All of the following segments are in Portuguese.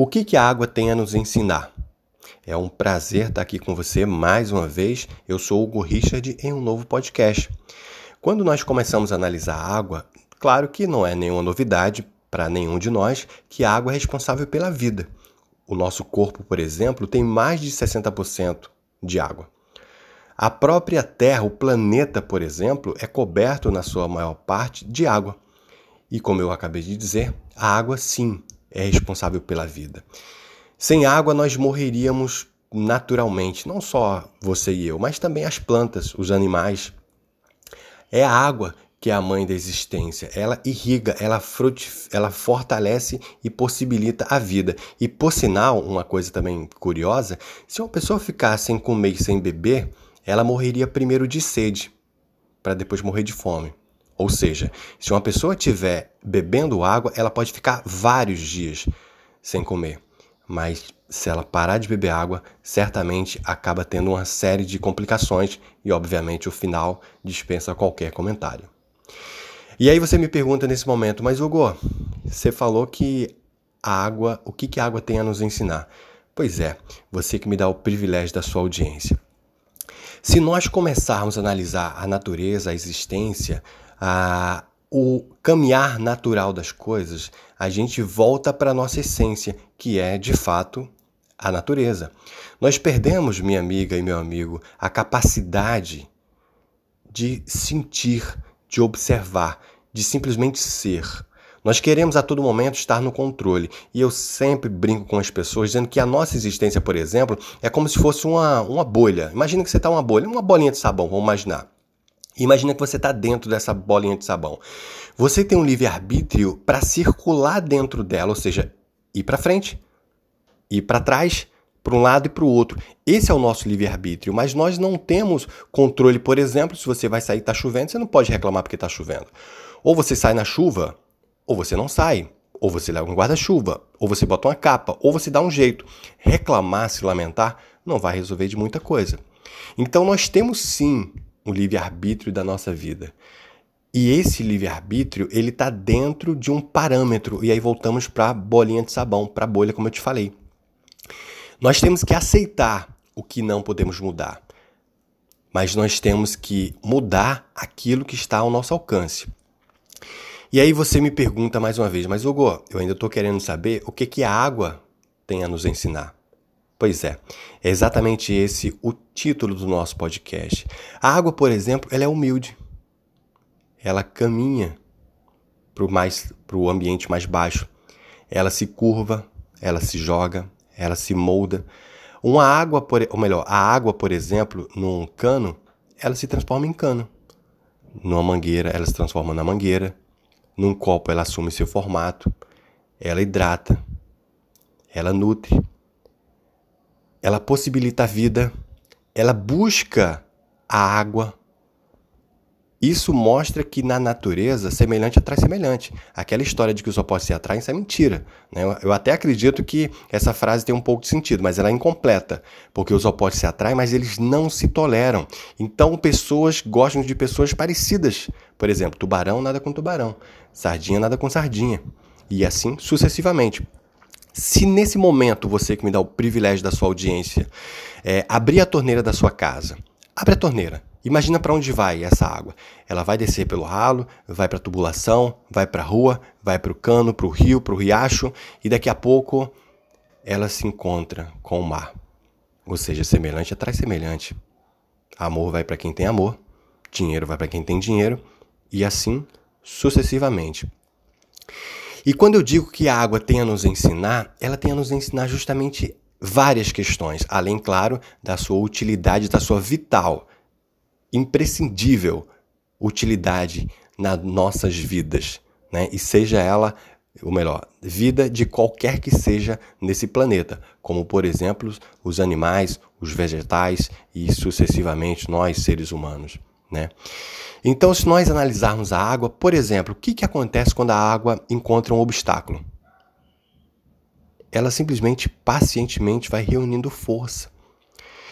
O que, que a água tem a nos ensinar? É um prazer estar aqui com você mais uma vez. Eu sou Hugo Richard em um novo podcast. Quando nós começamos a analisar a água, claro que não é nenhuma novidade para nenhum de nós que a água é responsável pela vida. O nosso corpo, por exemplo, tem mais de 60% de água. A própria Terra, o planeta, por exemplo, é coberto na sua maior parte de água. E como eu acabei de dizer, a água sim é responsável pela vida. Sem água nós morreríamos naturalmente, não só você e eu, mas também as plantas, os animais. É a água que é a mãe da existência. Ela irriga, ela, ela fortalece e possibilita a vida. E por sinal, uma coisa também curiosa, se uma pessoa ficar sem comer e sem beber, ela morreria primeiro de sede, para depois morrer de fome. Ou seja, se uma pessoa estiver bebendo água, ela pode ficar vários dias sem comer. Mas se ela parar de beber água, certamente acaba tendo uma série de complicações e, obviamente, o final dispensa qualquer comentário. E aí você me pergunta nesse momento, mas Hugo, você falou que a água, o que, que a água tem a nos ensinar? Pois é, você que me dá o privilégio da sua audiência. Se nós começarmos a analisar a natureza, a existência, o caminhar natural das coisas, a gente volta para a nossa essência, que é, de fato, a natureza. Nós perdemos, minha amiga e meu amigo, a capacidade de sentir, de observar, de simplesmente ser. Nós queremos a todo momento estar no controle. E eu sempre brinco com as pessoas dizendo que a nossa existência, por exemplo, é como se fosse uma, uma bolha. Imagina que você está uma bolha, uma bolinha de sabão, vamos imaginar. Imagina que você está dentro dessa bolinha de sabão. Você tem um livre-arbítrio para circular dentro dela, ou seja, ir para frente, ir para trás, para um lado e para o outro. Esse é o nosso livre-arbítrio, mas nós não temos controle, por exemplo, se você vai sair e está chovendo, você não pode reclamar porque está chovendo. Ou você sai na chuva, ou você não sai. Ou você leva um guarda-chuva, ou você bota uma capa, ou você dá um jeito. Reclamar, se lamentar, não vai resolver de muita coisa. Então nós temos sim o livre-arbítrio da nossa vida. E esse livre-arbítrio, ele está dentro de um parâmetro. E aí voltamos para a bolinha de sabão, para a bolha, como eu te falei. Nós temos que aceitar o que não podemos mudar. Mas nós temos que mudar aquilo que está ao nosso alcance. E aí você me pergunta mais uma vez, mas Hugo, eu ainda estou querendo saber o que, que a água tem a nos ensinar. Pois é, é exatamente esse o título do nosso podcast. A água, por exemplo, ela é humilde. Ela caminha para o ambiente mais baixo. Ela se curva, ela se joga, ela se molda. Uma água, por, ou melhor, a água, por exemplo, num cano, ela se transforma em cano. Numa mangueira, ela se transforma na mangueira. Num copo, ela assume seu formato. Ela hidrata. Ela nutre ela possibilita a vida, ela busca a água. Isso mostra que na natureza, semelhante atrai semelhante. Aquela história de que os opostos se atraem, isso é mentira. Né? Eu até acredito que essa frase tem um pouco de sentido, mas ela é incompleta, porque os opostos se atraem, mas eles não se toleram. Então, pessoas gostam de pessoas parecidas. Por exemplo, tubarão nada com tubarão, sardinha nada com sardinha, e assim sucessivamente. Se nesse momento você que me dá o privilégio da sua audiência é, abrir a torneira da sua casa, abre a torneira. Imagina para onde vai essa água. Ela vai descer pelo ralo, vai para a tubulação, vai para a rua, vai para o cano, para o rio, para o riacho e daqui a pouco ela se encontra com o mar. Ou seja, semelhante atrai semelhante. Amor vai para quem tem amor, dinheiro vai para quem tem dinheiro e assim sucessivamente. E quando eu digo que a água tem a nos ensinar, ela tem a nos ensinar justamente várias questões, além, claro, da sua utilidade, da sua vital, imprescindível utilidade nas nossas vidas, né? E seja ela, ou melhor, vida de qualquer que seja nesse planeta, como por exemplo os animais, os vegetais e sucessivamente nós, seres humanos, né? Então, se nós analisarmos a água, por exemplo, o que, que acontece quando a água encontra um obstáculo? Ela simplesmente, pacientemente, vai reunindo força.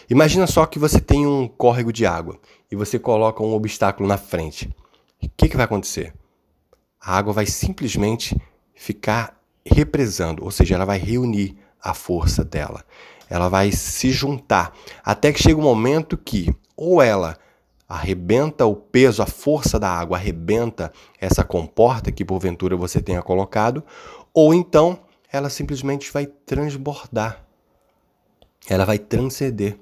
Imagina só que você tem um córrego de água e você coloca um obstáculo na frente. O que, que vai acontecer? A água vai simplesmente ficar represando, ou seja, ela vai reunir a força dela. Ela vai se juntar até que chega um momento que ou ela arrebenta o peso, a força da água arrebenta essa comporta que porventura você tenha colocado, ou então ela simplesmente vai transbordar. Ela vai transcender.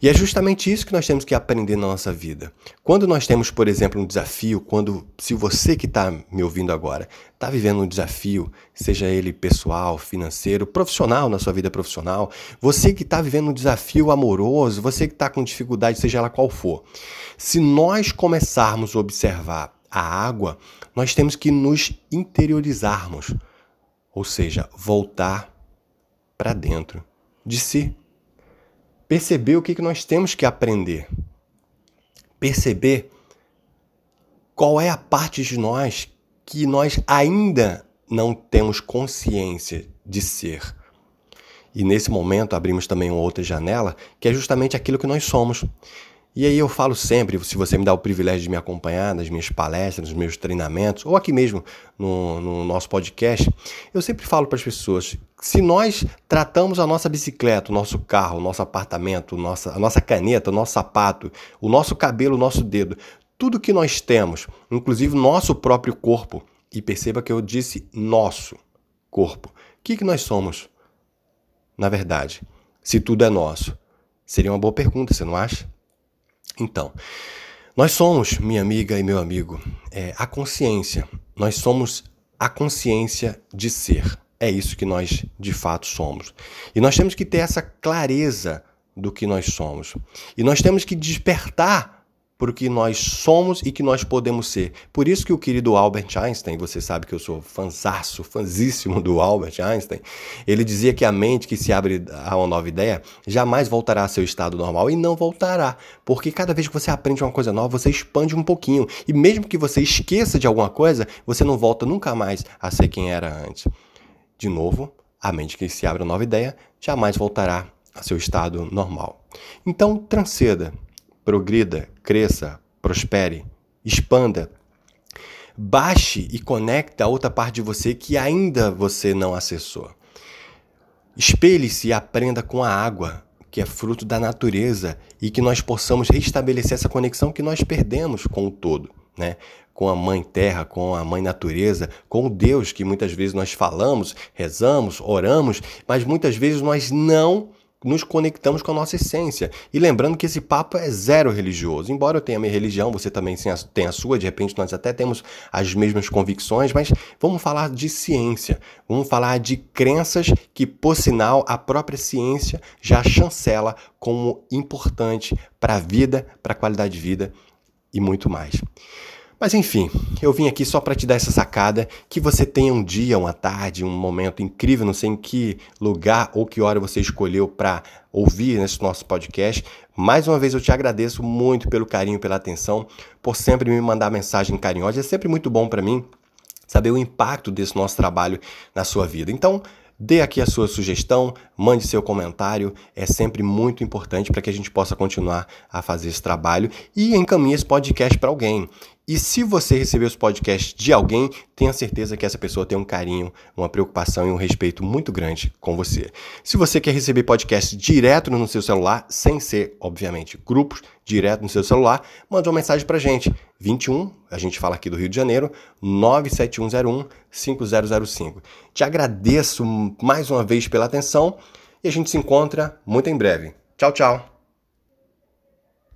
E é justamente isso que nós temos que aprender na nossa vida. Quando nós temos, por exemplo, um desafio, quando se você que está me ouvindo agora está vivendo um desafio, seja ele pessoal, financeiro, profissional na sua vida profissional, você que está vivendo um desafio amoroso, você que está com dificuldade, seja ela qual for, se nós começarmos a observar a água, nós temos que nos interiorizarmos, ou seja, voltar para dentro de si perceber o que, que nós temos que aprender. Perceber qual é a parte de nós que nós ainda não temos consciência de ser. E nesse momento abrimos também outra janela, que é justamente aquilo que nós somos. E aí eu falo sempre, se você me dá o privilégio de me acompanhar nas minhas palestras, nos meus treinamentos, ou aqui mesmo no, no nosso podcast, eu sempre falo para as pessoas, se nós tratamos a nossa bicicleta, o nosso carro, o nosso apartamento, nossa, a nossa caneta, o nosso sapato, o nosso cabelo, o nosso dedo, tudo que nós temos, inclusive nosso próprio corpo, e perceba que eu disse nosso corpo, o que, que nós somos? Na verdade, se tudo é nosso, seria uma boa pergunta, você não acha? Então, nós somos, minha amiga e meu amigo, é, a consciência. Nós somos a consciência de ser. É isso que nós de fato somos. E nós temos que ter essa clareza do que nós somos. E nós temos que despertar por que nós somos e que nós podemos ser. Por isso que o querido Albert Einstein, você sabe que eu sou fanzaço, fanzíssimo do Albert Einstein, ele dizia que a mente que se abre a uma nova ideia jamais voltará ao seu estado normal e não voltará, porque cada vez que você aprende uma coisa nova, você expande um pouquinho. E mesmo que você esqueça de alguma coisa, você não volta nunca mais a ser quem era antes. De novo, a mente que se abre a nova ideia jamais voltará a seu estado normal. Então, transceda, progrida, cresça, prospere, expanda. Baixe e conecte a outra parte de você que ainda você não acessou. Espelhe-se e aprenda com a água, que é fruto da natureza, e que nós possamos restabelecer essa conexão que nós perdemos com o todo, né? com a Mãe Terra, com a Mãe Natureza, com o Deus que muitas vezes nós falamos, rezamos, oramos, mas muitas vezes nós não nos conectamos com a nossa essência. E lembrando que esse papo é zero religioso. Embora eu tenha minha religião, você também tenha a sua, de repente nós até temos as mesmas convicções, mas vamos falar de ciência. Vamos falar de crenças que, por sinal, a própria ciência já chancela como importante para a vida, para a qualidade de vida e muito mais. Mas enfim, eu vim aqui só para te dar essa sacada, que você tenha um dia, uma tarde, um momento incrível, não sei em que lugar ou que hora você escolheu para ouvir nesse nosso podcast. Mais uma vez eu te agradeço muito pelo carinho, pela atenção, por sempre me mandar mensagem carinhosa. É sempre muito bom para mim saber o impacto desse nosso trabalho na sua vida. Então, Dê aqui a sua sugestão, mande seu comentário, é sempre muito importante para que a gente possa continuar a fazer esse trabalho e encaminhe esse podcast para alguém. E se você receber os podcasts de alguém, tenha certeza que essa pessoa tem um carinho, uma preocupação e um respeito muito grande com você. Se você quer receber podcast direto no seu celular, sem ser, obviamente, grupos, direto no seu celular, manda uma mensagem pra gente. 21, a gente fala aqui do Rio de Janeiro, 97101 5005. Te agradeço mais uma vez pela atenção e a gente se encontra muito em breve. Tchau, tchau.